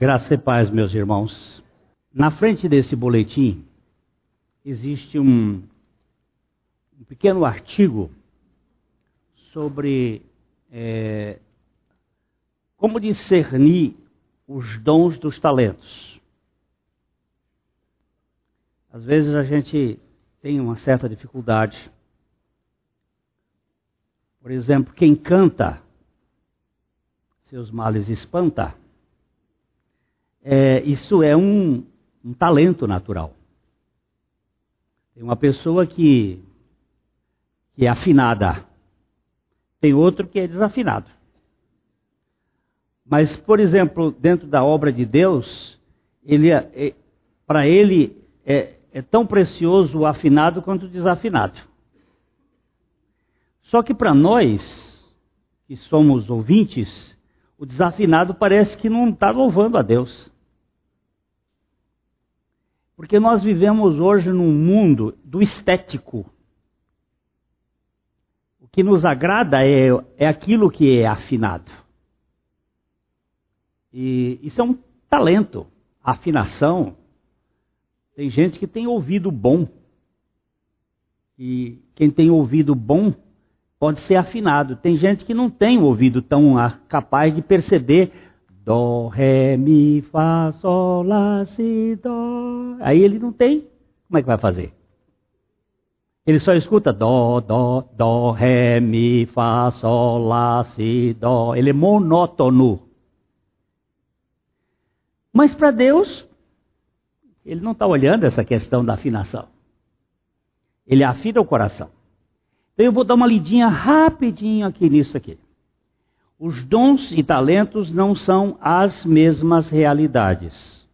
Graça e paz, meus irmãos. Na frente desse boletim existe um, um pequeno artigo sobre é, como discernir os dons dos talentos. Às vezes a gente tem uma certa dificuldade. Por exemplo, quem canta, seus males espanta. É, isso é um, um talento natural. Tem uma pessoa que, que é afinada, tem outro que é desafinado. Mas, por exemplo, dentro da obra de Deus, ele, é, é para ele é, é tão precioso o afinado quanto o desafinado. Só que para nós, que somos ouvintes, o desafinado parece que não está louvando a Deus. Porque nós vivemos hoje num mundo do estético. O que nos agrada é, é aquilo que é afinado. E isso é um talento, afinação. Tem gente que tem ouvido bom. E quem tem ouvido bom pode ser afinado. Tem gente que não tem ouvido tão capaz de perceber Dó, Ré, Mi, Fá, Sol, Lá, Si, Dó. Aí ele não tem. Como é que vai fazer? Ele só escuta Dó, Dó, Dó, Ré, Mi, Fá, Sol, Lá, Si, Dó. Ele é monótono. Mas para Deus, ele não está olhando essa questão da afinação. Ele afina o coração. Então eu vou dar uma lidinha rapidinho aqui nisso aqui. Os dons e talentos não são as mesmas realidades.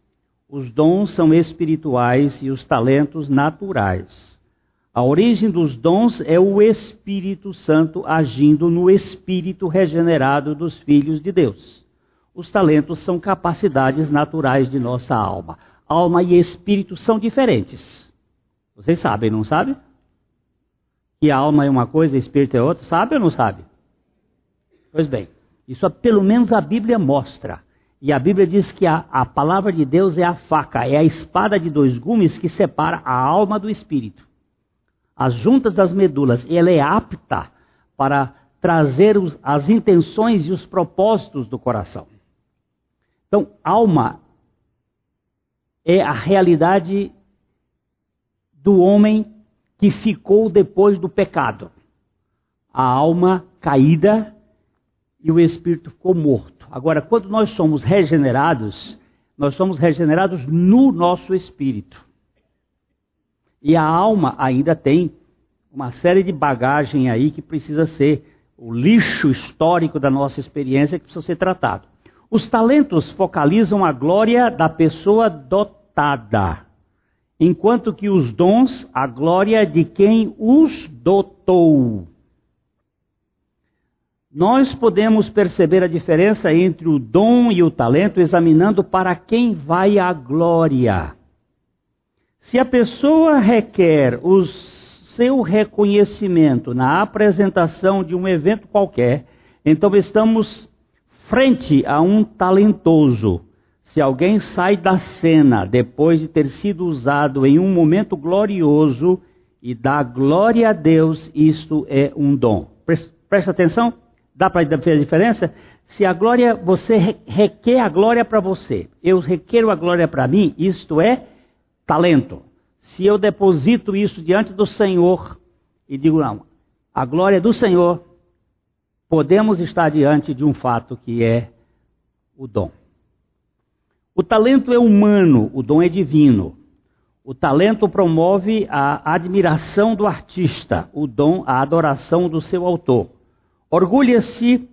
Os dons são espirituais e os talentos naturais. A origem dos dons é o Espírito Santo agindo no espírito regenerado dos filhos de Deus. Os talentos são capacidades naturais de nossa alma. Alma e espírito são diferentes. Vocês sabem, não sabem? Que a alma é uma coisa e espírito é outra. Sabe ou não sabe? Pois bem, isso pelo menos a Bíblia mostra. E a Bíblia diz que a, a palavra de Deus é a faca, é a espada de dois gumes que separa a alma do espírito. As juntas das medulas, ela é apta para trazer os, as intenções e os propósitos do coração. Então, alma é a realidade do homem que ficou depois do pecado. A alma caída e o espírito ficou morto. Agora, quando nós somos regenerados, nós somos regenerados no nosso espírito. E a alma ainda tem uma série de bagagem aí que precisa ser o lixo histórico da nossa experiência que precisa ser tratado. Os talentos focalizam a glória da pessoa dotada, enquanto que os dons, a glória de quem os dotou. Nós podemos perceber a diferença entre o dom e o talento examinando para quem vai a glória. Se a pessoa requer o seu reconhecimento na apresentação de um evento qualquer, então estamos frente a um talentoso. Se alguém sai da cena depois de ter sido usado em um momento glorioso e dá glória a Deus, isto é um dom. Presta atenção. Dá para ver a diferença? Se a glória, você requer a glória para você, eu requero a glória para mim, isto é talento. Se eu deposito isso diante do Senhor e digo, não, a glória do Senhor, podemos estar diante de um fato que é o dom. O talento é humano, o dom é divino. O talento promove a admiração do artista, o dom a adoração do seu autor. Orgulha-se,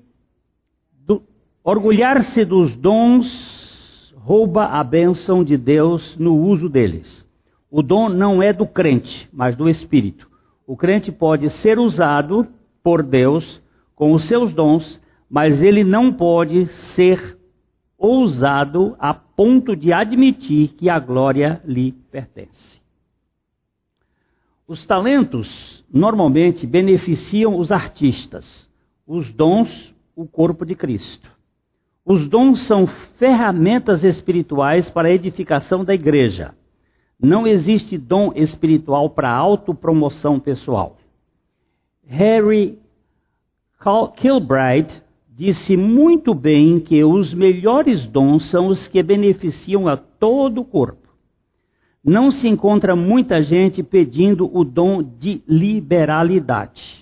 do, orgulhar-se dos dons rouba a bênção de Deus no uso deles. O dom não é do crente, mas do Espírito. O crente pode ser usado por Deus com os seus dons, mas ele não pode ser ousado a ponto de admitir que a glória lhe pertence. Os talentos normalmente beneficiam os artistas, os dons, o corpo de Cristo. Os dons são ferramentas espirituais para a edificação da igreja. Não existe dom espiritual para autopromoção pessoal. Harry Kilbride disse muito bem que os melhores dons são os que beneficiam a todo o corpo. Não se encontra muita gente pedindo o dom de liberalidade.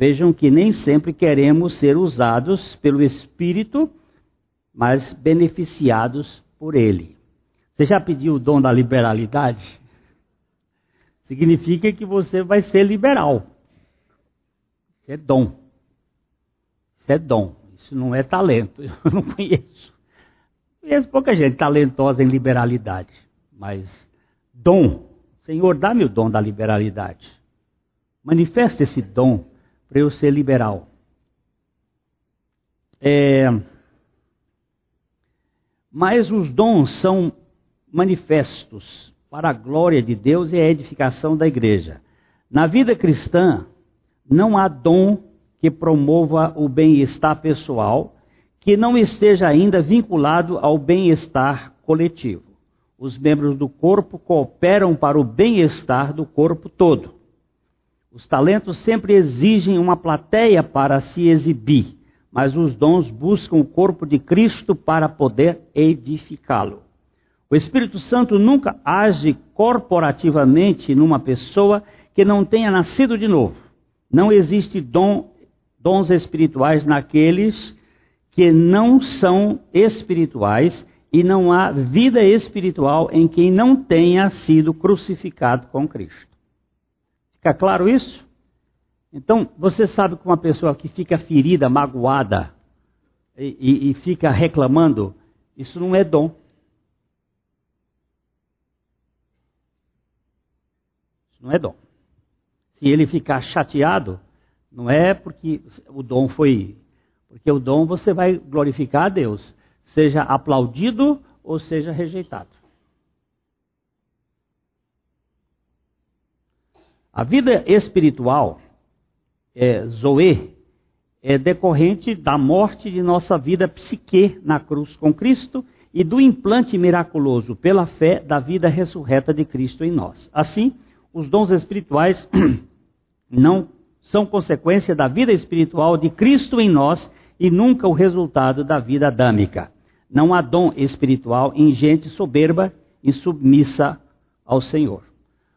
Vejam que nem sempre queremos ser usados pelo Espírito, mas beneficiados por Ele. Você já pediu o dom da liberalidade? Significa que você vai ser liberal. Isso é dom. Isso é dom. Isso não é talento. Eu não conheço. Conheço pouca gente talentosa em liberalidade. Mas dom. Senhor, dá-me o dom da liberalidade. Manifesta esse dom para eu ser liberal. É, mas os dons são manifestos para a glória de Deus e a edificação da igreja. Na vida cristã, não há dom que promova o bem-estar pessoal que não esteja ainda vinculado ao bem-estar coletivo. Os membros do corpo cooperam para o bem-estar do corpo todo. Os talentos sempre exigem uma plateia para se exibir, mas os dons buscam o corpo de Cristo para poder edificá-lo. O Espírito Santo nunca age corporativamente numa pessoa que não tenha nascido de novo. Não existe dom dons espirituais naqueles que não são espirituais e não há vida espiritual em quem não tenha sido crucificado com Cristo. Fica claro isso? Então, você sabe que uma pessoa que fica ferida, magoada e, e, e fica reclamando, isso não é dom. Isso não é dom. Se ele ficar chateado, não é porque o dom foi. Porque o dom você vai glorificar a Deus, seja aplaudido ou seja rejeitado. A vida espiritual, é, Zoe, é decorrente da morte de nossa vida psique na cruz com Cristo e do implante miraculoso pela fé da vida ressurreta de Cristo em nós. Assim, os dons espirituais não são consequência da vida espiritual de Cristo em nós e nunca o resultado da vida adâmica. Não há dom espiritual em gente soberba e submissa ao Senhor.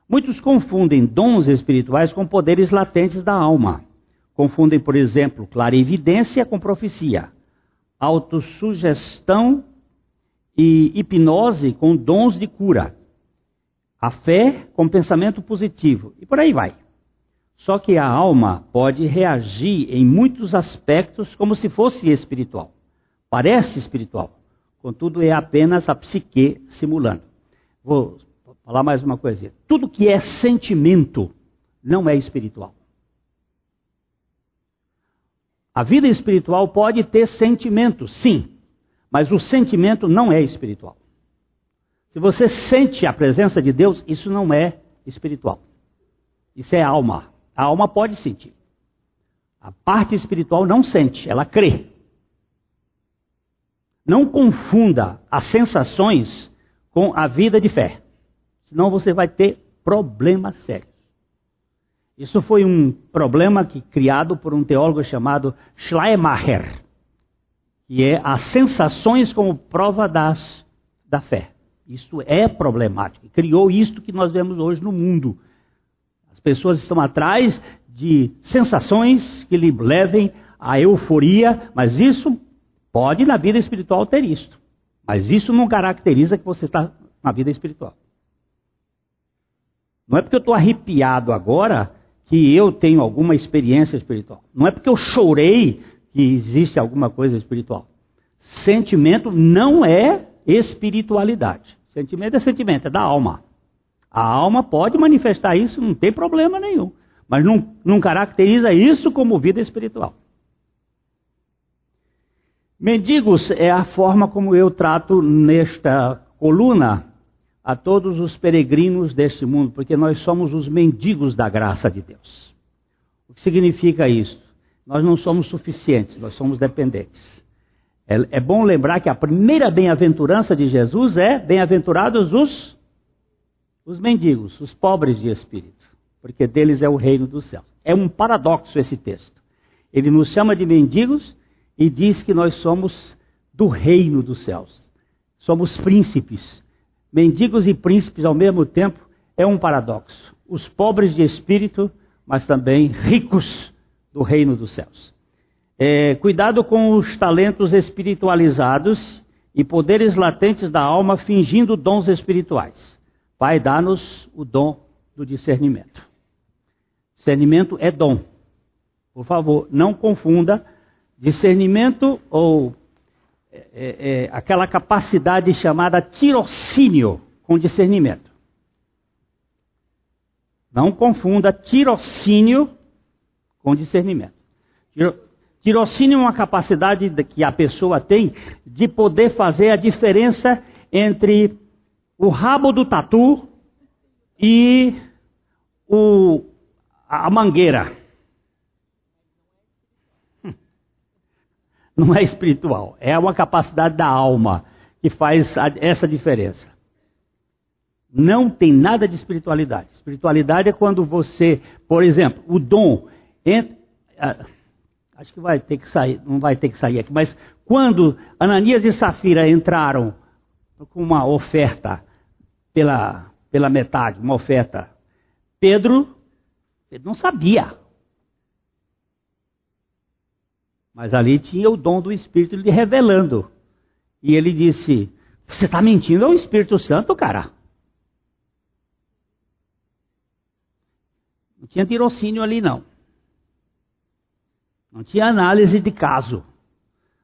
Muitos confundem dons espirituais com poderes latentes da alma. Confundem, por exemplo, clarividência com profecia, autossugestão e hipnose com dons de cura, a fé com pensamento positivo e por aí vai. Só que a alma pode reagir em muitos aspectos como se fosse espiritual. Parece espiritual, contudo é apenas a psique simulando. Vou falar mais uma coisa. Tudo que é sentimento não é espiritual. A vida espiritual pode ter sentimento, sim, mas o sentimento não é espiritual. Se você sente a presença de Deus, isso não é espiritual. Isso é alma. A alma pode sentir. A parte espiritual não sente, ela crê. Não confunda as sensações com a vida de fé. Senão você vai ter problemas sérios. Isso foi um problema que, criado por um teólogo chamado Schleiermacher, que é as sensações como prova das, da fé. Isso é problemático. Criou isto que nós vemos hoje no mundo pessoas estão atrás de sensações que lhe levem à euforia, mas isso pode na vida espiritual ter isto. Mas isso não caracteriza que você está na vida espiritual. Não é porque eu estou arrepiado agora que eu tenho alguma experiência espiritual. Não é porque eu chorei que existe alguma coisa espiritual. Sentimento não é espiritualidade. Sentimento é sentimento, é da alma. A alma pode manifestar isso, não tem problema nenhum. Mas não, não caracteriza isso como vida espiritual. Mendigos é a forma como eu trato nesta coluna a todos os peregrinos deste mundo, porque nós somos os mendigos da graça de Deus. O que significa isso? Nós não somos suficientes, nós somos dependentes. É, é bom lembrar que a primeira bem-aventurança de Jesus é: bem-aventurados os, os mendigos, os pobres de espírito, porque deles é o reino dos céus. É um paradoxo esse texto. Ele nos chama de mendigos e diz que nós somos do reino dos céus. Somos príncipes. Mendigos e príncipes ao mesmo tempo é um paradoxo. Os pobres de espírito, mas também ricos do reino dos céus. É, cuidado com os talentos espiritualizados e poderes latentes da alma fingindo dons espirituais. Pai, dá-nos o dom do discernimento. Discernimento é dom. Por favor, não confunda discernimento ou é, é, é, aquela capacidade chamada tirocínio com discernimento. Não confunda tirocínio com discernimento. Tirocínio é uma capacidade que a pessoa tem de poder fazer a diferença entre o rabo do tatu e o, a mangueira. não é espiritual, é uma capacidade da alma que faz essa diferença. Não tem nada de espiritualidade. Espiritualidade é quando você, por exemplo, o dom. Entra, acho que vai ter que sair, não vai ter que sair aqui, mas quando Ananias e Safira entraram com uma oferta pela, pela metade, uma oferta, Pedro, Pedro não sabia. Mas ali tinha o dom do Espírito lhe revelando. E ele disse: Você está mentindo ao Espírito Santo, cara? Não tinha tirocínio ali, não. Não tinha análise de caso.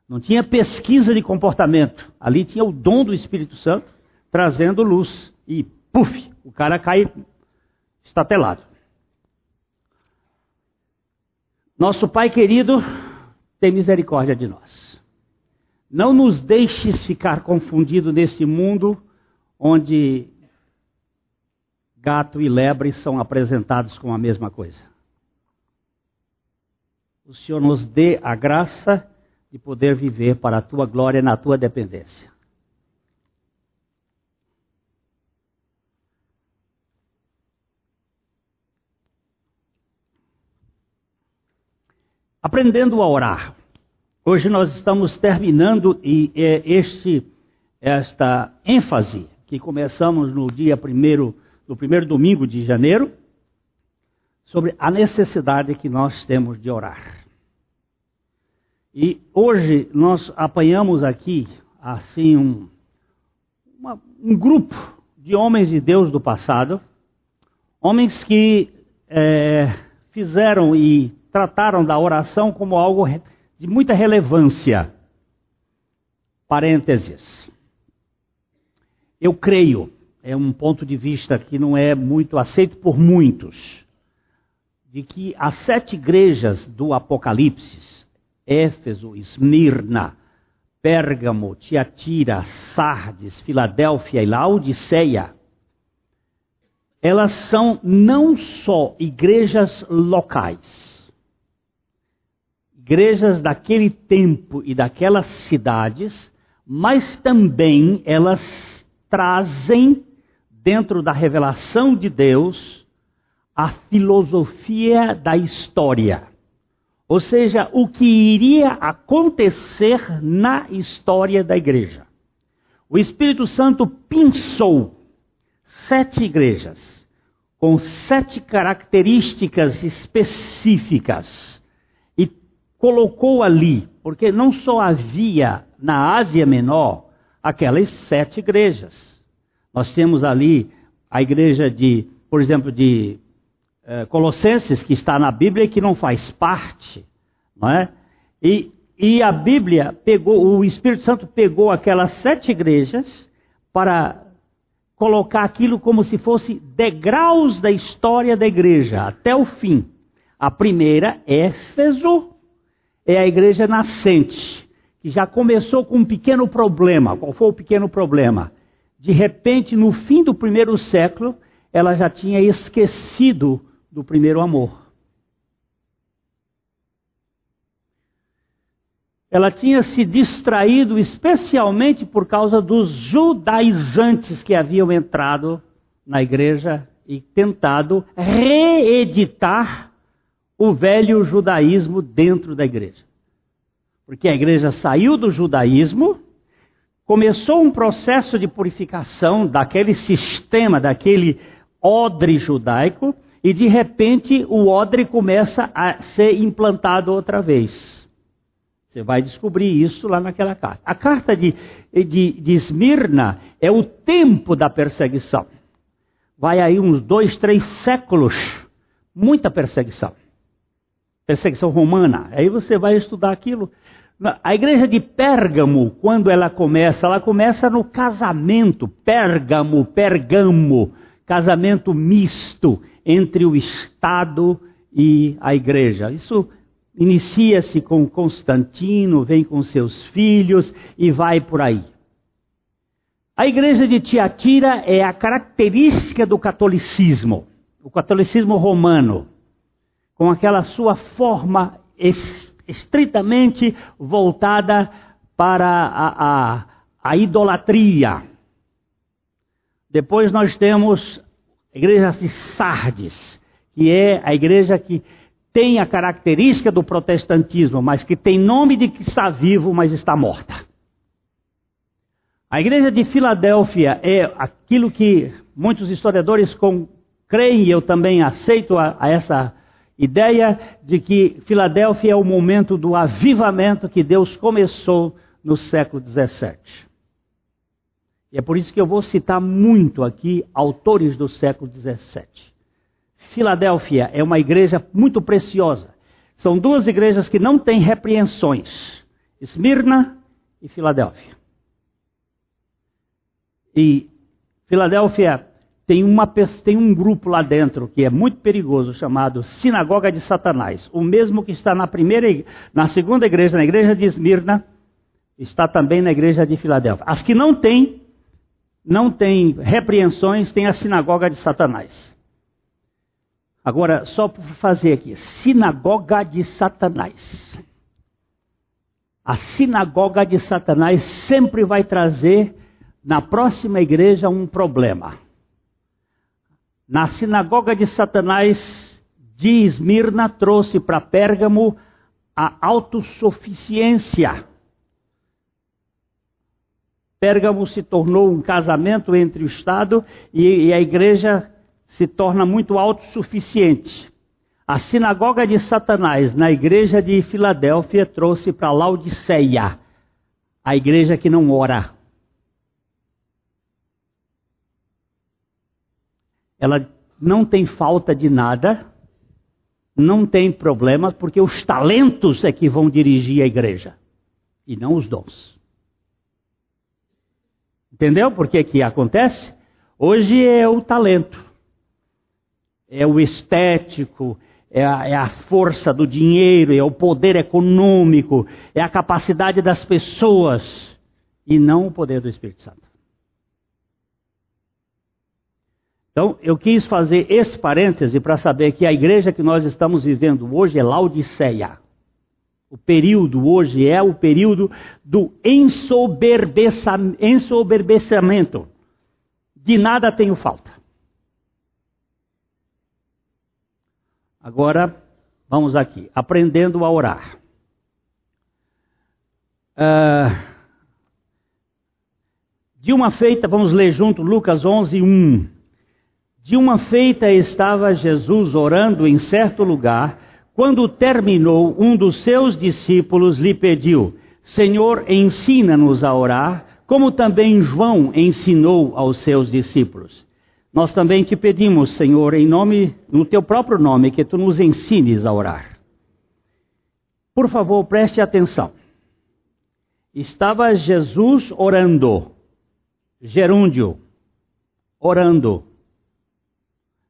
Não tinha pesquisa de comportamento. Ali tinha o dom do Espírito Santo trazendo luz. E, puf, o cara cai estatelado. Nosso Pai querido tem misericórdia de nós. Não nos deixes ficar confundidos nesse mundo onde gato e lebre são apresentados com a mesma coisa. O Senhor nos dê a graça de poder viver para a tua glória e na tua dependência. Aprendendo a orar. Hoje nós estamos terminando e é este, esta ênfase que começamos no dia primeiro, no primeiro domingo de janeiro, sobre a necessidade que nós temos de orar. E hoje nós apanhamos aqui, assim, um, uma, um grupo de homens de Deus do passado, homens que é, fizeram e trataram da oração como algo de muita relevância. Parênteses. Eu creio, é um ponto de vista que não é muito aceito por muitos, de que as sete igrejas do Apocalipse, Éfeso, Esmirna, Pérgamo, Tiatira, Sardes, Filadélfia e Laodiceia, elas são não só igrejas locais, igrejas daquele tempo e daquelas cidades, mas também elas trazem dentro da revelação de Deus a filosofia da história. Ou seja, o que iria acontecer na história da igreja. O Espírito Santo pensou sete igrejas com sete características específicas colocou ali, porque não só havia na Ásia Menor aquelas sete igrejas. Nós temos ali a igreja de, por exemplo, de eh, Colossenses, que está na Bíblia e que não faz parte, não é? E, e a Bíblia pegou, o Espírito Santo pegou aquelas sete igrejas para colocar aquilo como se fosse degraus da história da igreja até o fim. A primeira, Éfeso, é a igreja nascente, que já começou com um pequeno problema. Qual foi o pequeno problema? De repente, no fim do primeiro século, ela já tinha esquecido do primeiro amor. ela tinha se distraído especialmente por causa dos judaizantes que haviam entrado na igreja e tentado reeditar o velho judaísmo dentro da igreja. Porque a igreja saiu do judaísmo, começou um processo de purificação daquele sistema, daquele odre judaico, e de repente o odre começa a ser implantado outra vez. Você vai descobrir isso lá naquela carta. A carta de, de, de Esmirna é o tempo da perseguição. Vai aí uns dois, três séculos, muita perseguição. Perseguição romana. Aí você vai estudar aquilo. A igreja de Pérgamo, quando ela começa, ela começa no casamento. Pérgamo, Pergamo, casamento misto entre o Estado e a igreja. Isso inicia-se com Constantino, vem com seus filhos e vai por aí. A igreja de Tiatira é a característica do catolicismo, o catolicismo romano, com aquela sua forma estritamente voltada para a, a, a idolatria. Depois nós temos a igreja de Sardes, que é a igreja que tem a característica do protestantismo, mas que tem nome de que está vivo, mas está morta. A igreja de Filadélfia é aquilo que muitos historiadores com, creem, e eu também aceito a, a essa ideia de que Filadélfia é o momento do avivamento que Deus começou no século XVII. E é por isso que eu vou citar muito aqui autores do século XVII. Filadélfia é uma igreja muito preciosa. São duas igrejas que não têm repreensões: Esmirna e Filadélfia. E Filadélfia tem, uma, tem um grupo lá dentro que é muito perigoso, chamado Sinagoga de Satanás. O mesmo que está na primeira, na segunda igreja, na igreja de Esmirna, está também na igreja de Filadélfia. As que não têm, não têm repreensões, tem a sinagoga de Satanás. Agora, só para fazer aqui: sinagoga de Satanás. A sinagoga de Satanás sempre vai trazer na próxima igreja um problema. Na sinagoga de Satanás de Esmirna trouxe para Pérgamo a autossuficiência. Pérgamo se tornou um casamento entre o Estado e, a igreja se torna muito autossuficiente. A sinagoga de Satanás na igreja de Filadélfia trouxe para Laodiceia, a igreja que não ora. Ela não tem falta de nada, não tem problemas, porque os talentos é que vão dirigir a igreja, e não os dons. Entendeu por que que acontece? Hoje é o talento é o estético, é a, é a, força do dinheiro, é o poder econômico, é a capacidade das pessoas e não o poder do Espírito Santo. Então, eu quis fazer esse parêntese para saber que a igreja que nós estamos vivendo hoje é Laodiceia. O período hoje é o período do ensoberbecimento. De nada tenho falta. Agora, vamos aqui, aprendendo a orar. Uh, de uma feita, vamos ler junto Lucas 11, 1. De uma feita estava Jesus orando em certo lugar, quando terminou, um dos seus discípulos lhe pediu: Senhor, ensina-nos a orar, como também João ensinou aos seus discípulos. Nós também te pedimos, Senhor, em nome, no teu próprio nome, que tu nos ensines a orar. Por favor, preste atenção. Estava Jesus orando, gerúndio, orando.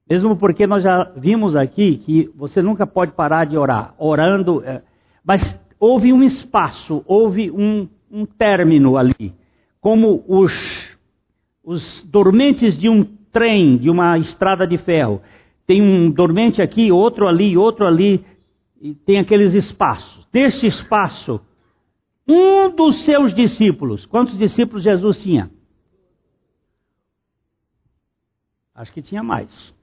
Mesmo porque nós já vimos aqui que você nunca pode parar de orar, orando, é, mas houve um espaço, houve um, um término ali, como os, os dormentes de um trem, de uma estrada de ferro. Tem um dormente aqui, outro ali, outro ali, e tem aqueles espaços. Deste espaço um dos seus discípulos. Quantos discípulos Jesus tinha? Acho que tinha mais.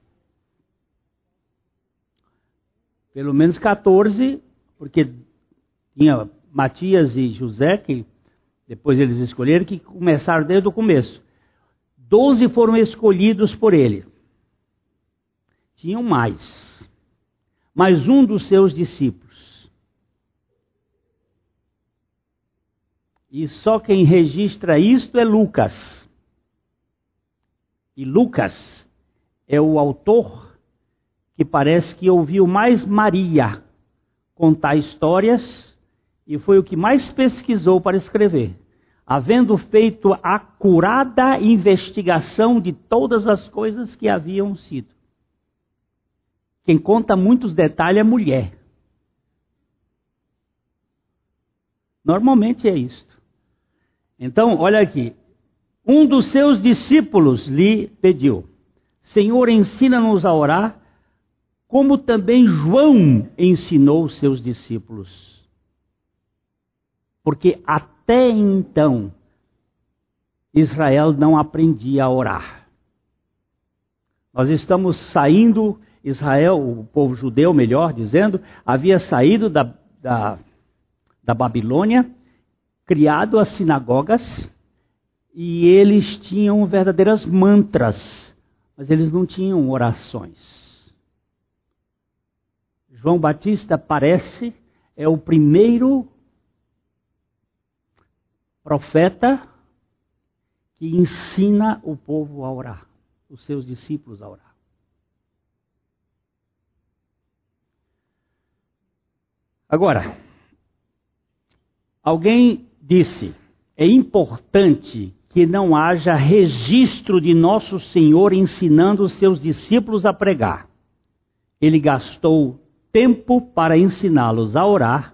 Pelo menos 14, porque tinha Matias e José, que depois eles escolheram, que começaram desde o começo. Doze foram escolhidos por ele. Tinham mais. Mas um dos seus discípulos. E só quem registra isto é Lucas. E Lucas é o autor que parece que ouviu mais Maria contar histórias e foi o que mais pesquisou para escrever. Havendo feito a acurada investigação de todas as coisas que haviam sido. Quem conta muitos detalhes é mulher. Normalmente é isto. Então, olha aqui. Um dos seus discípulos lhe pediu: Senhor, ensina-nos a orar, como também João ensinou seus discípulos porque até então Israel não aprendia a orar. Nós estamos saindo, Israel, o povo judeu, melhor dizendo, havia saído da, da, da Babilônia, criado as sinagogas, e eles tinham verdadeiras mantras, mas eles não tinham orações. João Batista parece é o primeiro profeta que ensina o povo a orar, os seus discípulos a orar. Agora, alguém disse: é importante que não haja registro de nosso Senhor ensinando os seus discípulos a pregar. Ele gastou tempo para ensiná-los a orar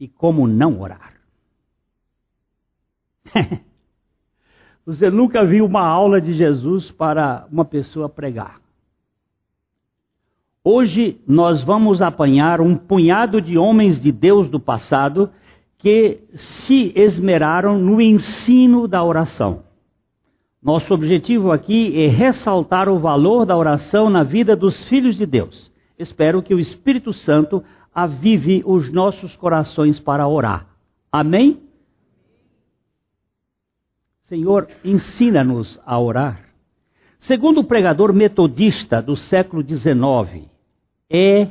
e como não orar. Você nunca viu uma aula de Jesus para uma pessoa pregar. Hoje nós vamos apanhar um punhado de homens de Deus do passado que se esmeraram no ensino da oração. Nosso objetivo aqui é ressaltar o valor da oração na vida dos filhos de Deus. Espero que o Espírito Santo avive os nossos corações para orar. Amém? Senhor, ensina-nos a orar. Segundo o pregador metodista do século XIX, E.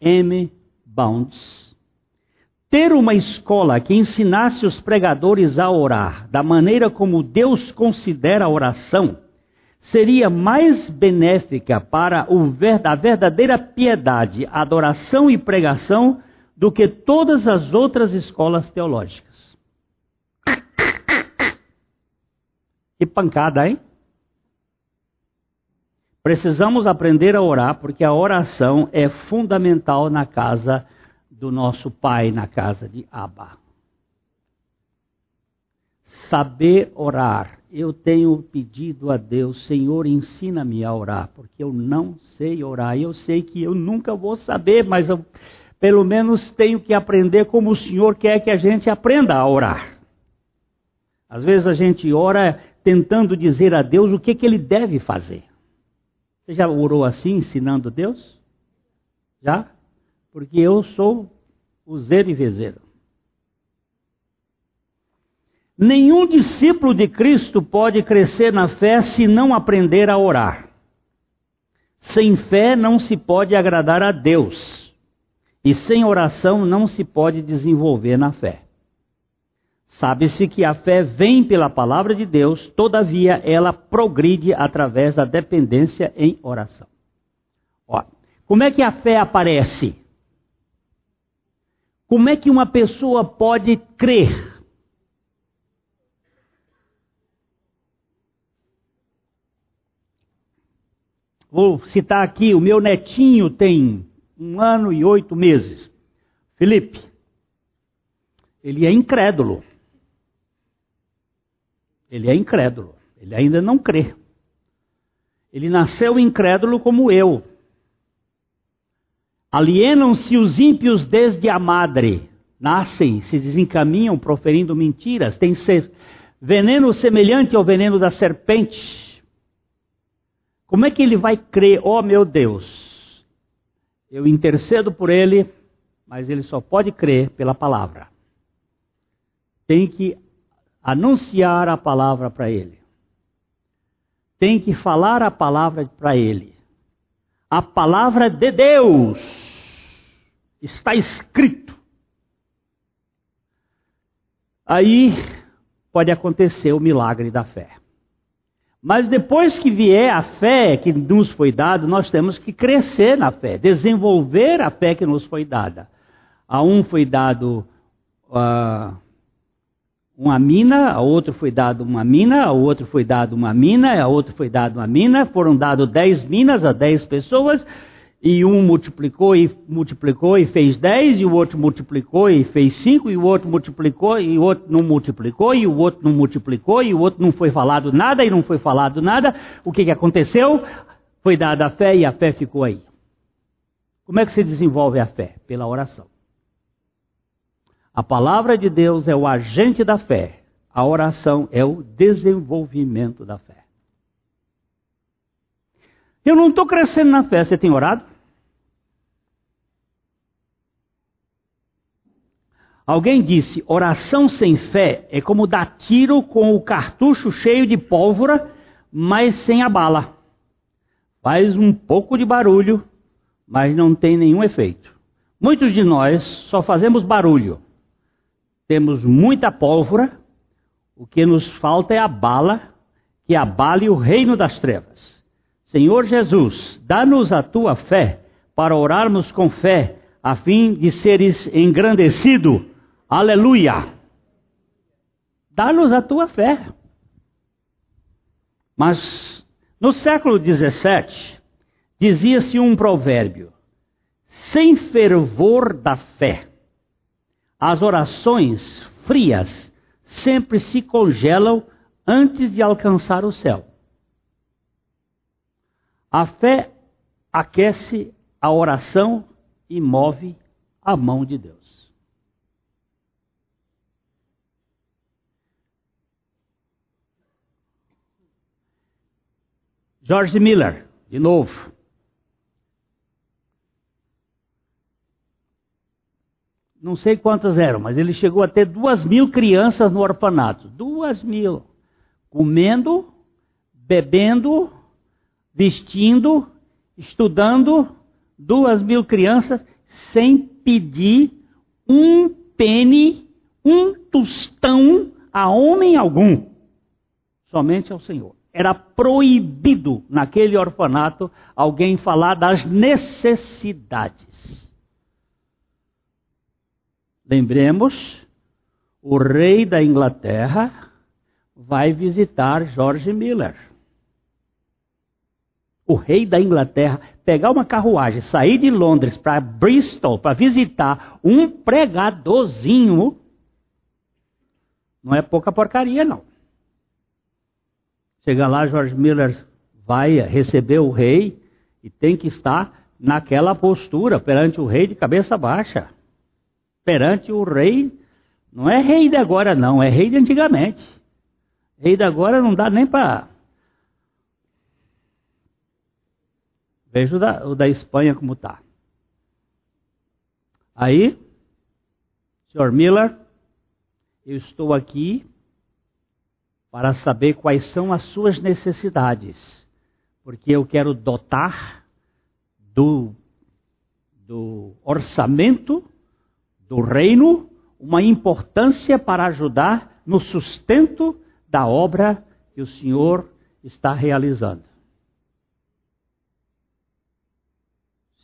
M. Bounds, ter uma escola que ensinasse os pregadores a orar da maneira como Deus considera a oração seria mais benéfica para a verdadeira piedade, adoração e pregação do que todas as outras escolas teológicas. Que pancada, hein? Precisamos aprender a orar, porque a oração é fundamental na casa do nosso Pai, na casa de Abba. Saber orar. Eu tenho pedido a Deus, Senhor, ensina-me a orar, porque eu não sei orar. Eu sei que eu nunca vou saber, mas eu pelo menos tenho que aprender como o Senhor quer que a gente aprenda a orar. Às vezes a gente ora tentando dizer a Deus o que, que ele deve fazer. Você já orou assim, ensinando Deus? Já? Porque eu sou o zero e vezeiro. Nenhum discípulo de Cristo pode crescer na fé se não aprender a orar. Sem fé não se pode agradar a Deus. E sem oração não se pode desenvolver na fé. Sabe-se que a fé vem pela palavra de Deus, todavia ela progride através da dependência em oração. Ó, como é que a fé aparece? Como é que uma pessoa pode crer? Vou citar aqui: o meu netinho tem um ano e oito meses. Felipe, ele é incrédulo. Ele é incrédulo, ele ainda não crê. Ele nasceu incrédulo como eu. Alienam-se os ímpios desde a madre. nascem, se desencaminham proferindo mentiras, tem veneno semelhante ao veneno da serpente. Como é que ele vai crer, oh meu Deus, eu intercedo por ele, mas ele só pode crer pela palavra. Tem que anunciar a palavra para ele. Tem que falar a palavra para ele. A palavra de Deus está escrito. Aí pode acontecer o milagre da fé. Mas depois que vier a fé que nos foi dada, nós temos que crescer na fé, desenvolver a fé que nos foi dada. A um foi dado uh, uma mina, a outro foi dado uma mina, a outro foi dado uma mina, a outro foi dado uma mina, foram dados dez minas a dez pessoas, e um multiplicou e multiplicou e fez dez, e o outro multiplicou e fez cinco, e o outro multiplicou e o outro não multiplicou, e o outro não multiplicou, e o outro não foi falado nada, e não foi falado nada. O que, que aconteceu? Foi dada a fé e a fé ficou aí. Como é que se desenvolve a fé? Pela oração. A palavra de Deus é o agente da fé. A oração é o desenvolvimento da fé. Eu não estou crescendo na fé. Você tem orado? Alguém disse: oração sem fé é como dar tiro com o cartucho cheio de pólvora, mas sem a bala. Faz um pouco de barulho, mas não tem nenhum efeito. Muitos de nós só fazemos barulho. Temos muita pólvora, o que nos falta é a bala que abale o reino das trevas. Senhor Jesus, dá-nos a tua fé para orarmos com fé, a fim de seres engrandecido. Aleluia! Dá-nos a tua fé. Mas no século XVII, dizia-se um provérbio: sem fervor da fé, as orações frias sempre se congelam antes de alcançar o céu. A fé aquece a oração e move a mão de Deus. George Miller, de novo. Não sei quantas eram, mas ele chegou a ter duas mil crianças no orfanato. Duas mil. Comendo, bebendo vestindo, estudando, duas mil crianças, sem pedir um pene, um tostão a homem algum, somente ao Senhor. Era proibido naquele orfanato alguém falar das necessidades. Lembremos, o rei da Inglaterra vai visitar George Miller o rei da Inglaterra, pegar uma carruagem, sair de Londres para Bristol para visitar um pregadorzinho, não é pouca porcaria, não. Chega lá, George Miller vai receber o rei e tem que estar naquela postura perante o rei de cabeça baixa. Perante o rei, não é rei de agora, não, é rei de antigamente. Rei de agora não dá nem para Veja o da, o da Espanha como está. Aí, senhor Miller, eu estou aqui para saber quais são as suas necessidades, porque eu quero dotar do, do orçamento do reino uma importância para ajudar no sustento da obra que o Senhor está realizando.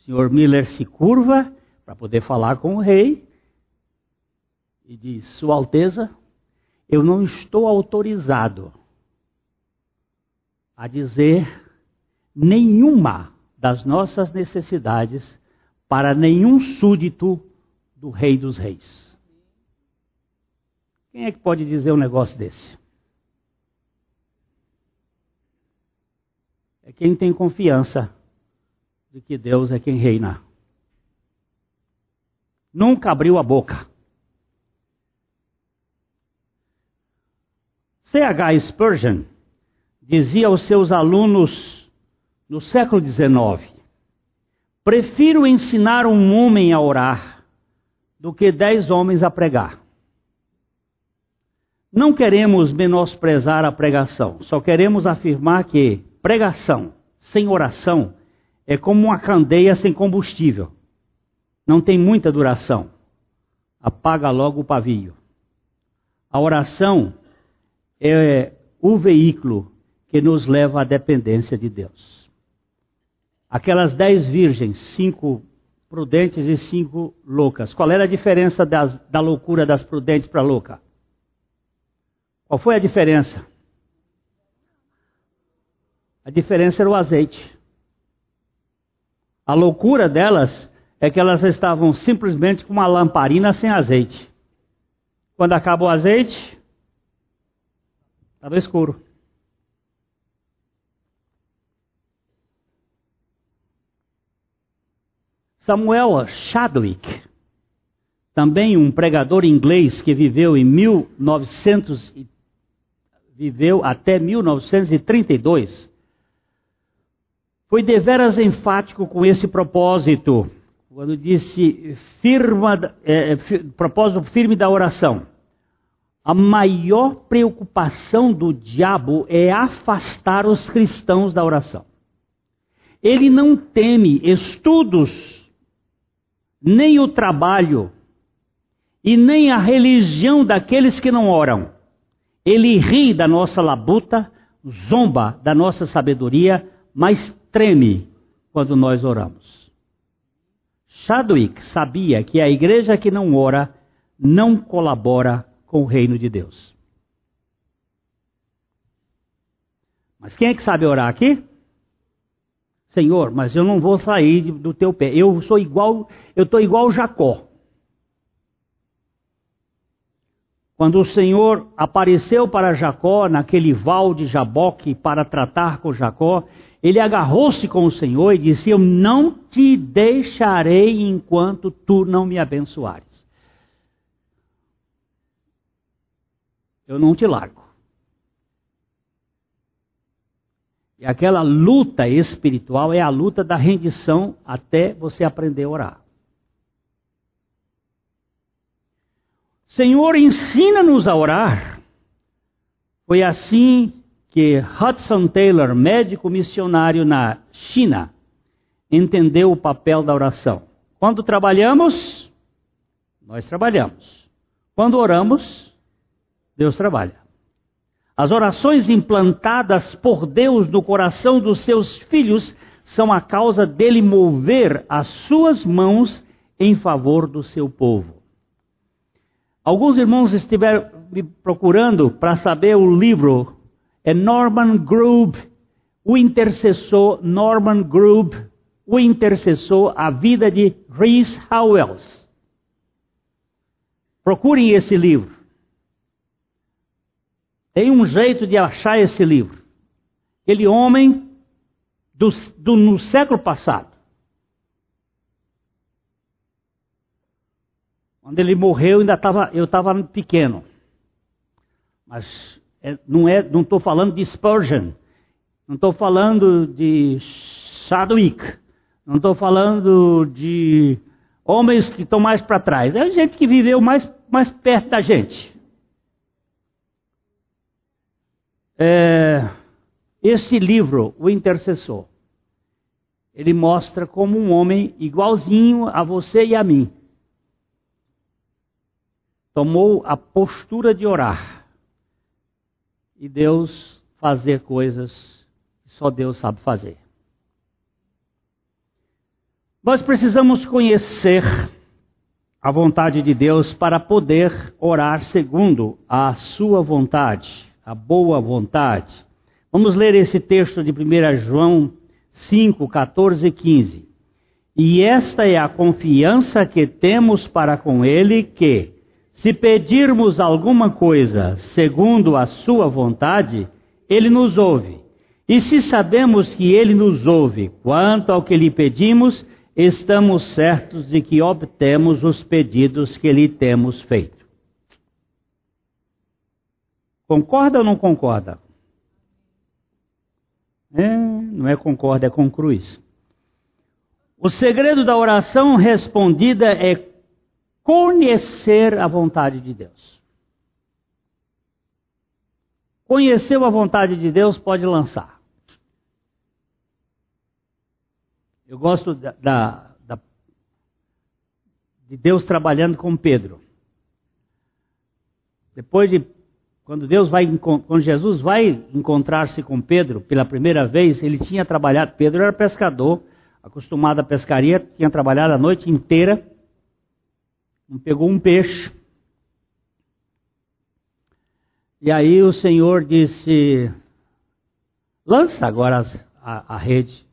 senhor Miller se curva para poder falar com o rei e diz: Sua Alteza, eu não estou autorizado a dizer nenhuma das nossas necessidades para nenhum súdito do Rei dos Reis. Quem é que pode dizer um negócio desse? É quem tem confiança de que Deus é quem reina. Nunca abriu a boca. C.H. Spurgeon dizia aos seus alunos no século XIX: Prefiro ensinar um homem a orar do que dez homens a pregar. Não queremos menosprezar a pregação, só queremos afirmar que pregação sem oração é como uma candeia sem combustível. Não tem muita duração. Apaga logo o pavio. A oração é o veículo que nos leva à dependência de Deus. Aquelas dez virgens, cinco prudentes e cinco loucas. Qual era a diferença das, da loucura das prudentes para a louca? Qual foi a diferença? A diferença era o azeite. A loucura delas é que elas estavam simplesmente com uma lamparina sem azeite. Quando acaba o azeite, estava escuro. Samuel Chadwick, também um pregador inglês que viveu em 1900 viveu até 1932, foi deveras enfático com esse propósito, quando disse firma, é propósito firme da oração. A maior preocupação do diabo é afastar os cristãos da oração. Ele não teme estudos, nem o trabalho, e nem a religião daqueles que não oram. Ele ri da nossa labuta, zomba da nossa sabedoria, mas treme quando nós oramos. Chadwick sabia que a igreja que não ora não colabora com o reino de Deus. Mas quem é que sabe orar aqui? Senhor, mas eu não vou sair do teu pé. Eu sou igual, eu estou igual Jacó. Quando o Senhor apareceu para Jacó naquele val de Jaboque para tratar com Jacó, ele agarrou-se com o Senhor e disse: Eu não te deixarei enquanto tu não me abençoares. Eu não te largo. E aquela luta espiritual é a luta da rendição até você aprender a orar. Senhor, ensina-nos a orar. Foi assim que Hudson Taylor, médico missionário na China, entendeu o papel da oração. Quando trabalhamos, nós trabalhamos. Quando oramos, Deus trabalha. As orações implantadas por Deus no coração dos seus filhos são a causa dele mover as suas mãos em favor do seu povo. Alguns irmãos estiveram me procurando para saber o livro. É Norman Grube, o intercessor Norman Grube, o intercessor, a vida de Rhys Howells. Procurem esse livro. Tem um jeito de achar esse livro. Aquele homem do, do, no século passado Quando ele morreu, ainda tava, eu estava pequeno. Mas é, não é, estou falando de Spurgeon, não estou falando de Chadwick, não estou falando de homens que estão mais para trás. É gente que viveu mais, mais perto da gente. É, esse livro, O Intercessor, ele mostra como um homem igualzinho a você e a mim tomou a postura de orar e Deus fazer coisas que só Deus sabe fazer. Nós precisamos conhecer a vontade de Deus para poder orar segundo a sua vontade, a boa vontade. Vamos ler esse texto de 1 João 5, 14 e 15. E esta é a confiança que temos para com Ele, que, se pedirmos alguma coisa segundo a Sua vontade, Ele nos ouve. E se sabemos que Ele nos ouve quanto ao que lhe pedimos, estamos certos de que obtemos os pedidos que lhe temos feito. Concorda ou não concorda? É, não é concorda, é com cruz. O segredo da oração respondida é conhecer a vontade de Deus. Conheceu a vontade de Deus, pode lançar. Eu gosto da, da, da, de Deus trabalhando com Pedro. Depois de quando Deus vai, quando Jesus vai encontrar-se com Pedro pela primeira vez, ele tinha trabalhado, Pedro era pescador, acostumado à pescaria, tinha trabalhado a noite inteira, pegou um peixe. E aí o Senhor disse: lança agora a, a rede.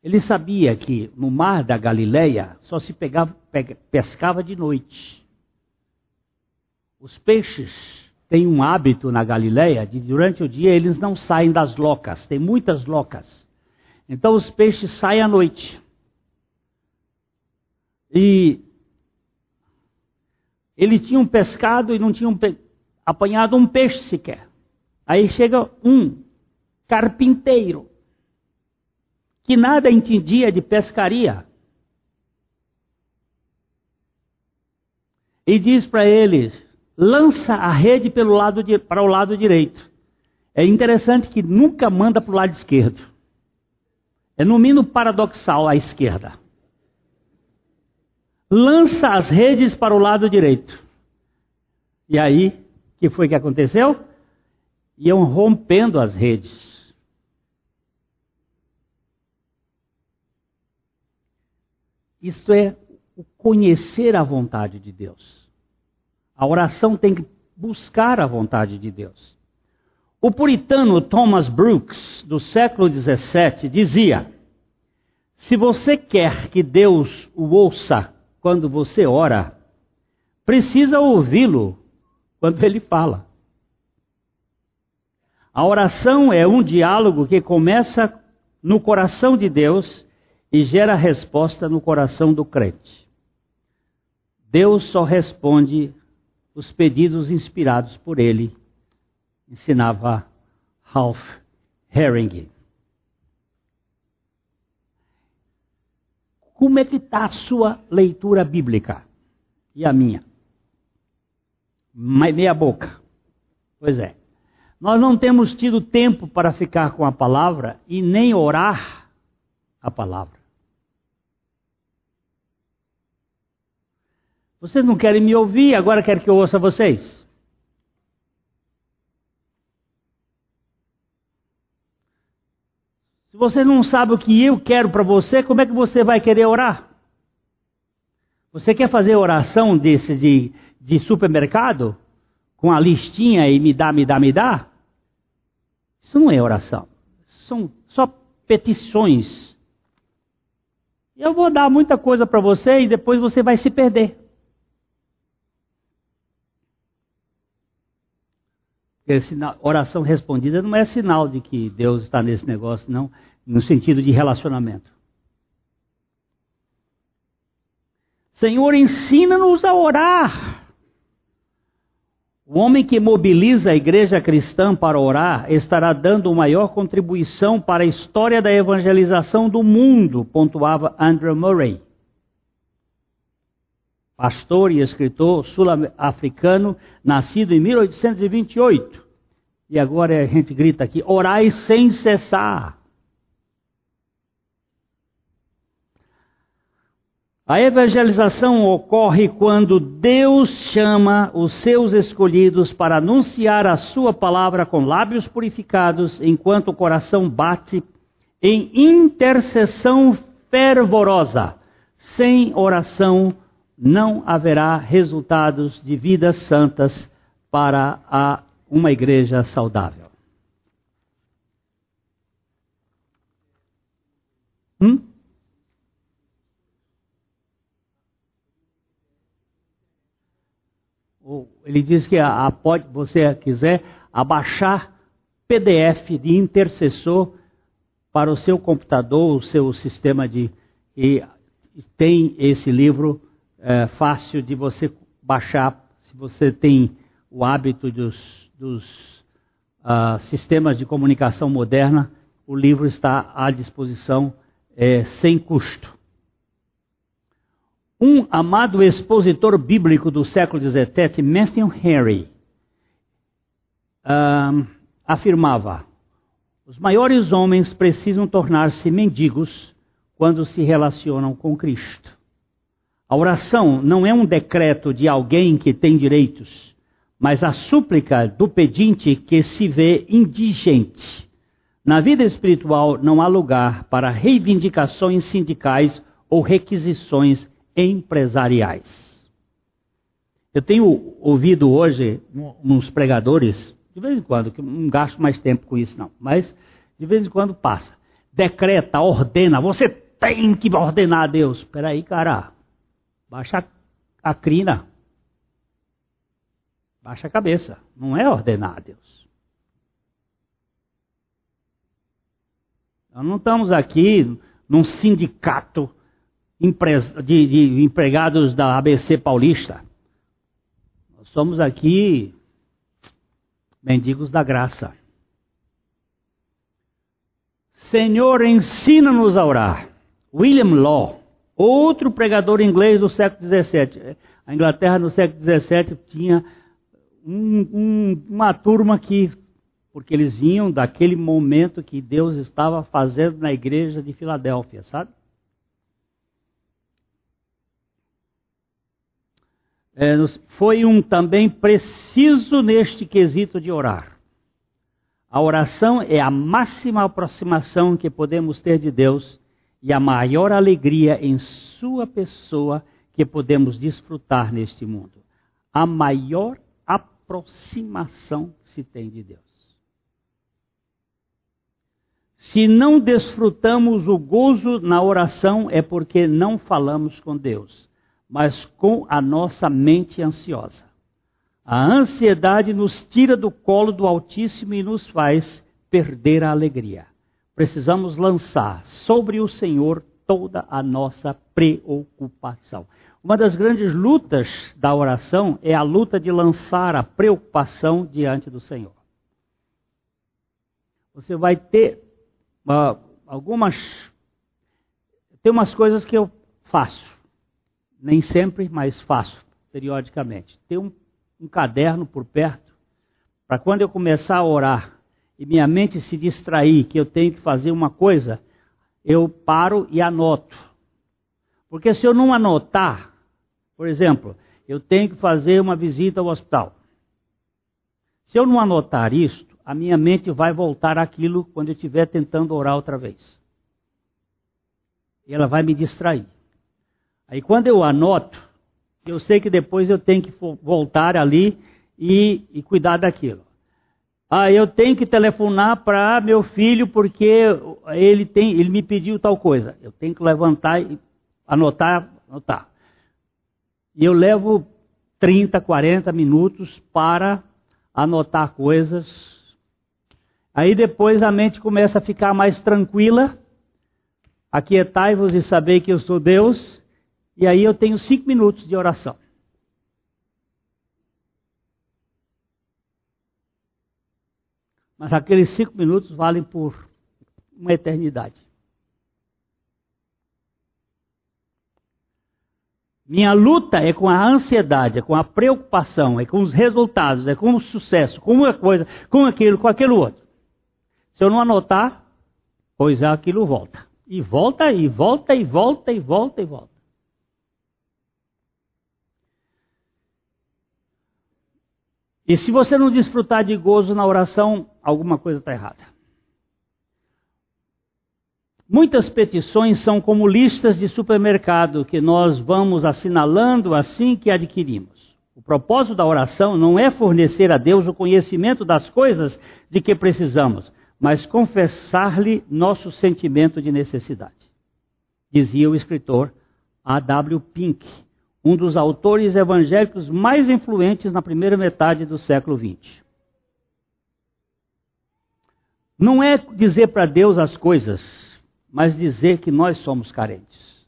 Ele sabia que no mar da Galileia só se pegava, pescava de noite. Os peixes têm um hábito na Galileia de durante o dia eles não saem das locas, tem muitas locas. Então os peixes saem à noite. E ele tinha um pescado e não tinha um apanhado um peixe sequer. Aí chega um carpinteiro que nada entendia de pescaria. E diz para eles: lança a rede pelo lado de, para o lado direito. É interessante que nunca manda para o lado esquerdo. É no mínimo paradoxal à esquerda. Lança as redes para o lado direito. E aí, o que foi que aconteceu? Iam rompendo as redes. Isso é o conhecer a vontade de Deus. A oração tem que buscar a vontade de Deus. O puritano Thomas Brooks, do século XVII, dizia: Se você quer que Deus o ouça quando você ora, precisa ouvi-lo quando ele fala. A oração é um diálogo que começa no coração de Deus e gera resposta no coração do crente. Deus só responde os pedidos inspirados por ele, ensinava Ralph Herring. Como é que está a sua leitura bíblica? E a minha? Meia boca. Pois é. Nós não temos tido tempo para ficar com a palavra e nem orar a palavra. Vocês não querem me ouvir, agora querem que eu ouça vocês? Se você não sabe o que eu quero para você, como é que você vai querer orar? Você quer fazer oração desse de, de supermercado? Com a listinha e me dá, me dá, me dá? Isso não é oração. São só petições. Eu vou dar muita coisa para você e depois você vai se perder. Oração respondida não é sinal de que Deus está nesse negócio, não, no sentido de relacionamento. Senhor, ensina-nos a orar. O homem que mobiliza a igreja cristã para orar estará dando maior contribuição para a história da evangelização do mundo, pontuava Andrew Murray pastor e escritor sul-africano, nascido em 1828. E agora a gente grita aqui: orai sem cessar. A evangelização ocorre quando Deus chama os seus escolhidos para anunciar a sua palavra com lábios purificados, enquanto o coração bate em intercessão fervorosa, sem oração não haverá resultados de vidas santas para a, uma igreja saudável. Hum? Ele diz que a, a, pode, você quiser abaixar PDF de intercessor para o seu computador, o seu sistema de e tem esse livro é, fácil de você baixar se você tem o hábito dos, dos uh, sistemas de comunicação moderna, o livro está à disposição é, sem custo. Um amado expositor bíblico do século XVII, Matthew Henry, uh, afirmava: os maiores homens precisam tornar-se mendigos quando se relacionam com Cristo. A oração não é um decreto de alguém que tem direitos, mas a súplica do pedinte que se vê indigente. Na vida espiritual não há lugar para reivindicações sindicais ou requisições empresariais. Eu tenho ouvido hoje uns pregadores, de vez em quando, que não gasto mais tempo com isso não, mas de vez em quando passa. Decreta, ordena, você tem que ordenar a Deus. Espera aí, cara. Baixa a crina. Baixa a cabeça. Não é ordenar a Deus. Nós não estamos aqui num sindicato de, de empregados da ABC Paulista. Nós somos aqui mendigos da graça. Senhor, ensina-nos a orar. William Law, outro pregador inglês do século XVII. A Inglaterra no século XVII tinha um, um, uma turma que, porque eles vinham daquele momento que Deus estava fazendo na igreja de Filadélfia, sabe? É, foi um também preciso neste quesito de orar. A oração é a máxima aproximação que podemos ter de Deus e a maior alegria em Sua pessoa que podemos desfrutar neste mundo. A maior aproximação se tem de Deus. Se não desfrutamos o gozo na oração, é porque não falamos com Deus, mas com a nossa mente ansiosa. A ansiedade nos tira do colo do Altíssimo e nos faz perder a alegria precisamos lançar sobre o Senhor toda a nossa preocupação. Uma das grandes lutas da oração é a luta de lançar a preocupação diante do Senhor. Você vai ter uh, algumas. Tem umas coisas que eu faço, nem sempre, mas faço periodicamente. Tem um, um caderno por perto, para quando eu começar a orar, e minha mente se distrair que eu tenho que fazer uma coisa, eu paro e anoto. Porque se eu não anotar, por exemplo, eu tenho que fazer uma visita ao hospital. Se eu não anotar isto, a minha mente vai voltar àquilo quando eu estiver tentando orar outra vez. E ela vai me distrair. Aí quando eu anoto, eu sei que depois eu tenho que voltar ali e, e cuidar daquilo. Ah, eu tenho que telefonar para meu filho porque ele tem, ele me pediu tal coisa. Eu tenho que levantar e anotar, anotar. E eu levo 30, 40 minutos para anotar coisas. Aí depois a mente começa a ficar mais tranquila. Aquietai-vos e saber que eu sou Deus. E aí eu tenho cinco minutos de oração. Mas aqueles cinco minutos valem por uma eternidade. Minha luta é com a ansiedade, é com a preocupação, é com os resultados, é com o sucesso, com uma coisa, com aquilo, com aquilo outro. Se eu não anotar, pois é, aquilo volta. E volta, e volta, e volta, e volta, e volta. E se você não desfrutar de gozo na oração, alguma coisa está errada. Muitas petições são como listas de supermercado que nós vamos assinalando assim que adquirimos. O propósito da oração não é fornecer a Deus o conhecimento das coisas de que precisamos, mas confessar-lhe nosso sentimento de necessidade. Dizia o escritor A.W. Pink um dos autores evangélicos mais influentes na primeira metade do século XX. Não é dizer para Deus as coisas, mas dizer que nós somos carentes.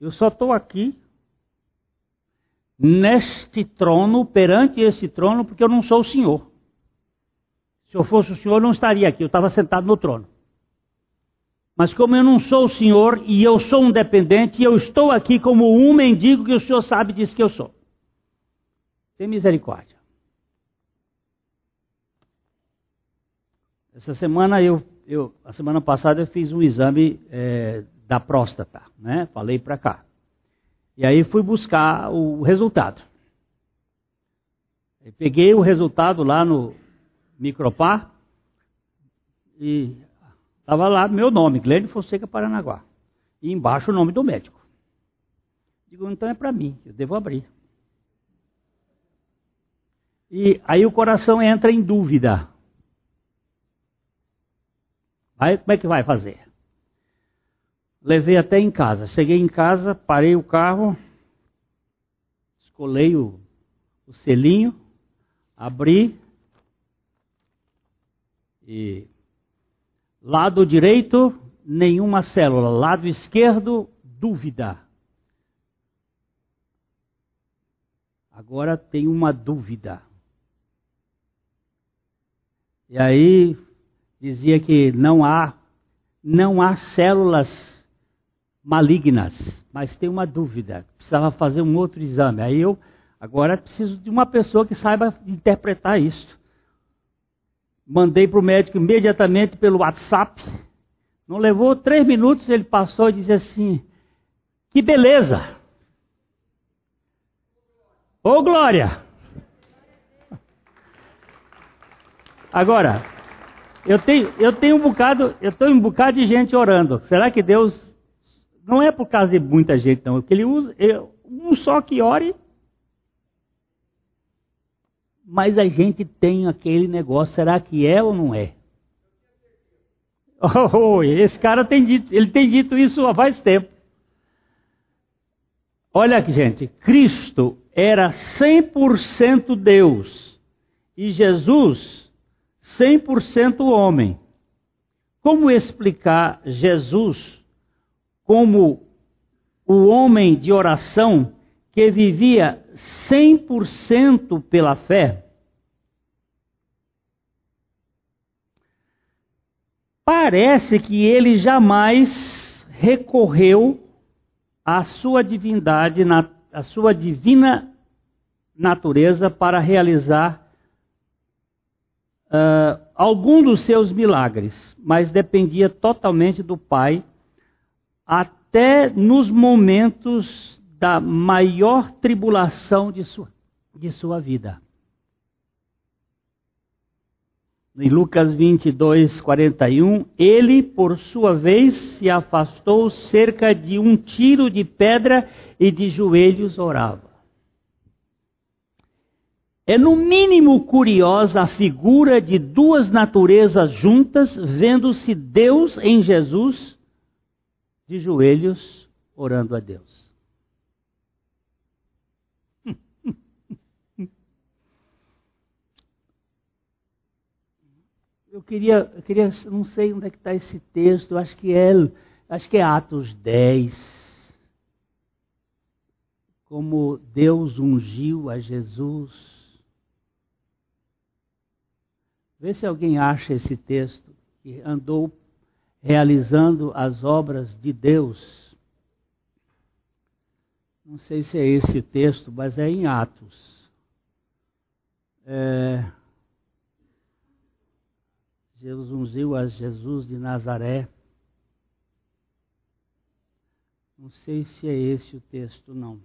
Eu só estou aqui neste trono, perante esse trono, porque eu não sou o Senhor. Se eu fosse o Senhor, eu não estaria aqui, eu estava sentado no trono. Mas como eu não sou o Senhor e eu sou um dependente, eu estou aqui como um mendigo que o Senhor sabe diz que eu sou. Tem misericórdia. Essa semana eu, eu a semana passada eu fiz um exame é, da próstata, né? Falei para cá. E aí fui buscar o resultado. Eu peguei o resultado lá no Micropar e estava lá meu nome, Glênio Fonseca Paranaguá. E embaixo o nome do médico. Digo, então é para mim, eu devo abrir. E aí o coração entra em dúvida. Aí como é que vai fazer? Levei até em casa. Cheguei em casa, parei o carro, escolei o, o selinho, abri e lado direito, nenhuma célula. Lado esquerdo, dúvida. Agora tem uma dúvida. E aí dizia que não há não há células malignas, mas tem uma dúvida, precisava fazer um outro exame. Aí eu agora preciso de uma pessoa que saiba interpretar isso. Mandei para o médico imediatamente pelo WhatsApp. Não levou três minutos, ele passou e disse assim: Que beleza! Ô oh, glória! Agora, eu tenho, eu tenho um bocado, eu tenho um bocado de gente orando. Será que Deus não é por causa de muita gente, não. Porque ele usa um só que ore. Mas a gente tem aquele negócio, será que é ou não é? Oh, esse cara tem dito, ele tem dito isso há faz tempo. Olha aqui, gente, Cristo era 100% Deus e Jesus 100% homem. Como explicar Jesus como o homem de oração que vivia 100% pela fé, parece que ele jamais recorreu à sua divindade, à sua divina natureza para realizar uh, algum dos seus milagres, mas dependia totalmente do Pai até nos momentos da maior tribulação de sua, de sua vida. Em Lucas 22, 41, ele, por sua vez, se afastou cerca de um tiro de pedra e de joelhos orava. É no mínimo curiosa a figura de duas naturezas juntas, vendo-se Deus em Jesus de joelhos orando a Deus. Eu queria, eu queria, não sei onde é que está esse texto, acho que é, acho que é Atos 10. Como Deus ungiu a Jesus. Vê se alguém acha esse texto que andou realizando as obras de Deus. Não sei se é esse texto, mas é em Atos. É, Jesus ungiu a Jesus de Nazaré. Não sei se é esse o texto, não.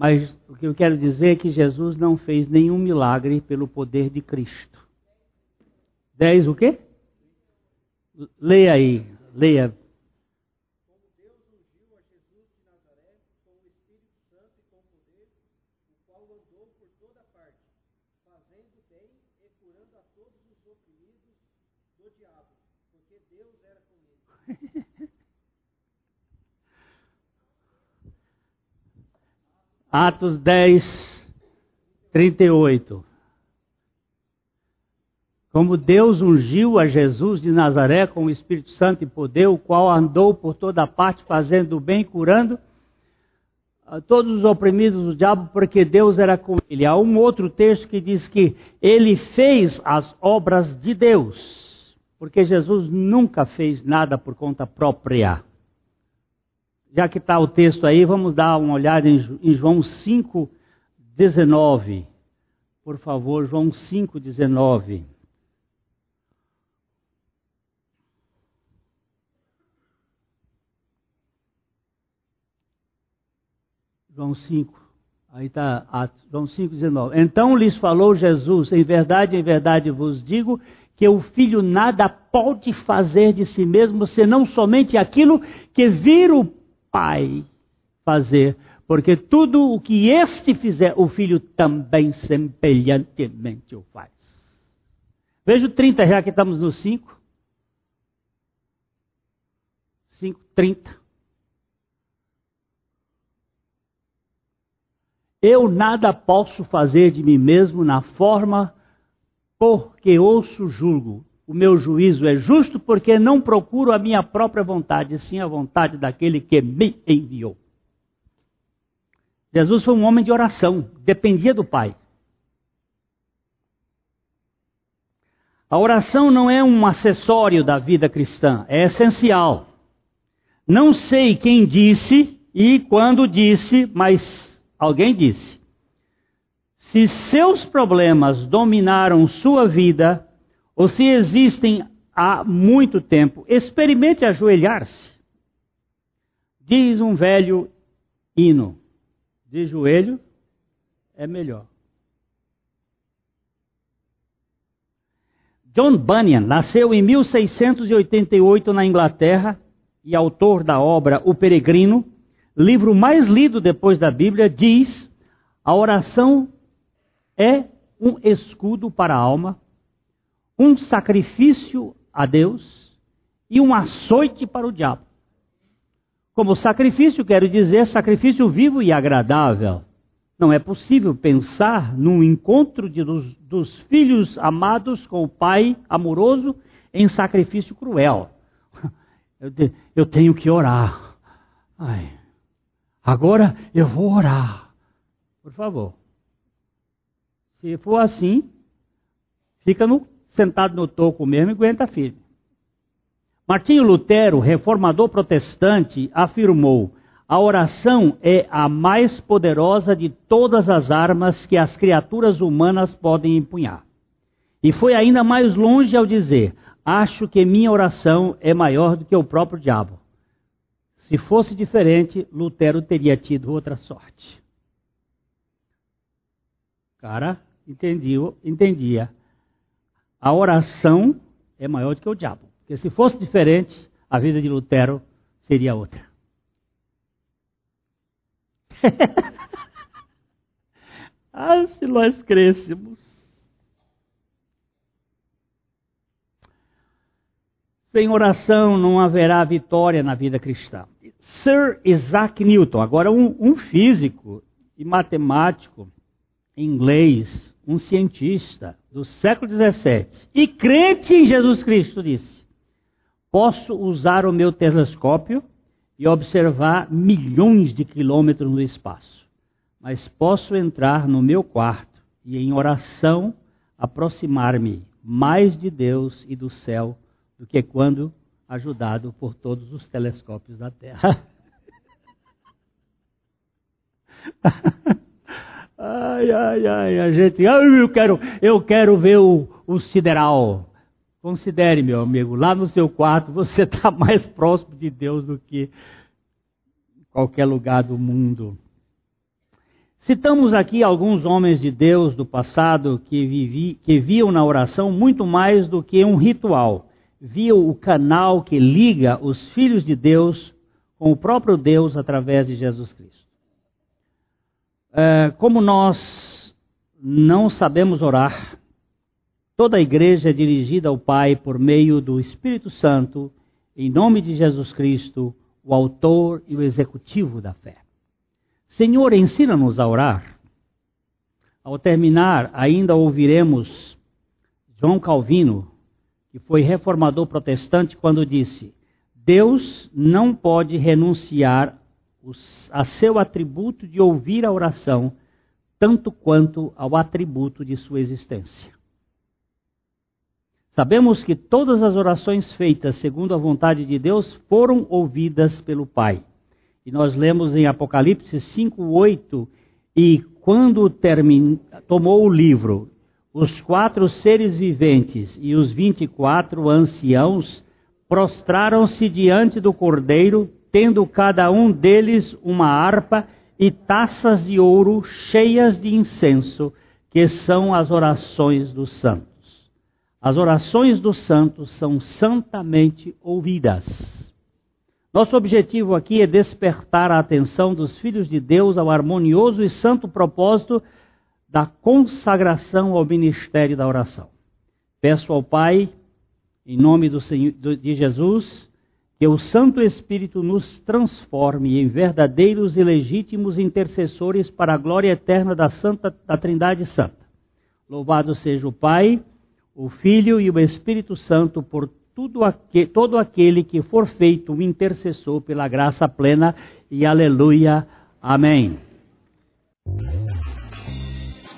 Mas o que eu quero dizer é que Jesus não fez nenhum milagre pelo poder de Cristo. Dez o quê? Leia aí, leia. Como Deus ungiu a Jesus de Nazaré com o Espírito Santo e com poder, o qual andou por toda parte, fazendo bem e curando a todos os oprimidos do diabo, porque Deus era com ele. Atos 10, 38 como Deus ungiu a Jesus de Nazaré com o Espírito Santo e poder, o qual andou por toda parte fazendo o bem, curando a todos os oprimidos do diabo, porque Deus era com ele. Há um outro texto que diz que ele fez as obras de Deus, porque Jesus nunca fez nada por conta própria. Já que está o texto aí, vamos dar uma olhada em João 5, 19. Por favor, João 5, 19. João 5. Aí está João 5, 19. Então lhes falou Jesus: Em verdade, em verdade vos digo que o filho nada pode fazer de si mesmo, senão somente aquilo que vir o Pai fazer. Porque tudo o que este fizer, o filho também semelhantemente o faz. Veja o 30, já que estamos no 5. 5, 30. Eu nada posso fazer de mim mesmo na forma porque ouço julgo. O meu juízo é justo porque não procuro a minha própria vontade, sim a vontade daquele que me enviou. Jesus foi um homem de oração, dependia do Pai. A oração não é um acessório da vida cristã, é essencial. Não sei quem disse e quando disse, mas Alguém disse: se seus problemas dominaram sua vida, ou se existem há muito tempo, experimente ajoelhar-se. Diz um velho hino: de joelho é melhor. John Bunyan nasceu em 1688 na Inglaterra e autor da obra O Peregrino livro mais lido depois da Bíblia, diz: a oração é um escudo para a alma, um sacrifício a Deus e um açoite para o diabo. Como sacrifício, quero dizer sacrifício vivo e agradável. Não é possível pensar num encontro de, dos, dos filhos amados com o Pai amoroso em sacrifício cruel. Eu, eu tenho que orar. Ai, Agora eu vou orar. Por favor. Se for assim, fica no, sentado no toco mesmo e aguenta firme. Martinho Lutero, reformador protestante, afirmou: a oração é a mais poderosa de todas as armas que as criaturas humanas podem empunhar. E foi ainda mais longe ao dizer: acho que minha oração é maior do que o próprio diabo. Se fosse diferente, Lutero teria tido outra sorte. Cara, entendia, entendia. A oração é maior do que o diabo. Porque se fosse diferente, a vida de Lutero seria outra. ah, se nós crescemos. Sem oração não haverá vitória na vida cristã. Sir Isaac Newton, agora um, um físico e matemático inglês, um cientista do século XVII e crente em Jesus Cristo, disse: Posso usar o meu telescópio e observar milhões de quilômetros no espaço, mas posso entrar no meu quarto e, em oração, aproximar-me mais de Deus e do céu do que quando ajudado por todos os telescópios da Terra. ai, ai, ai, a gente, eu quero, eu quero ver o, o sideral. Considere, meu amigo, lá no seu quarto você está mais próximo de Deus do que qualquer lugar do mundo. Citamos aqui alguns homens de Deus do passado que, vivi, que viam na oração muito mais do que um ritual viam o canal que liga os filhos de Deus com o próprio Deus através de Jesus Cristo. É, como nós não sabemos orar, toda a igreja é dirigida ao Pai por meio do Espírito Santo, em nome de Jesus Cristo, o autor e o executivo da fé. Senhor, ensina-nos a orar. Ao terminar, ainda ouviremos João Calvino que foi reformador protestante, quando disse: Deus não pode renunciar a seu atributo de ouvir a oração, tanto quanto ao atributo de sua existência. Sabemos que todas as orações feitas segundo a vontade de Deus foram ouvidas pelo Pai. E nós lemos em Apocalipse 5:8 e quando termin... tomou o livro, os quatro seres viventes e os vinte e quatro anciãos prostraram-se diante do Cordeiro, tendo cada um deles uma harpa e taças de ouro cheias de incenso, que são as orações dos santos. As orações dos santos são santamente ouvidas. Nosso objetivo aqui é despertar a atenção dos filhos de Deus ao harmonioso e santo propósito da consagração ao ministério da oração. Peço ao Pai, em nome do Senhor, de Jesus, que o Santo Espírito nos transforme em verdadeiros e legítimos intercessores para a glória eterna da Santa da Trindade Santa. Louvado seja o Pai, o Filho e o Espírito Santo por aquele, todo aquele que for feito um intercessor pela graça plena. E aleluia. Amém.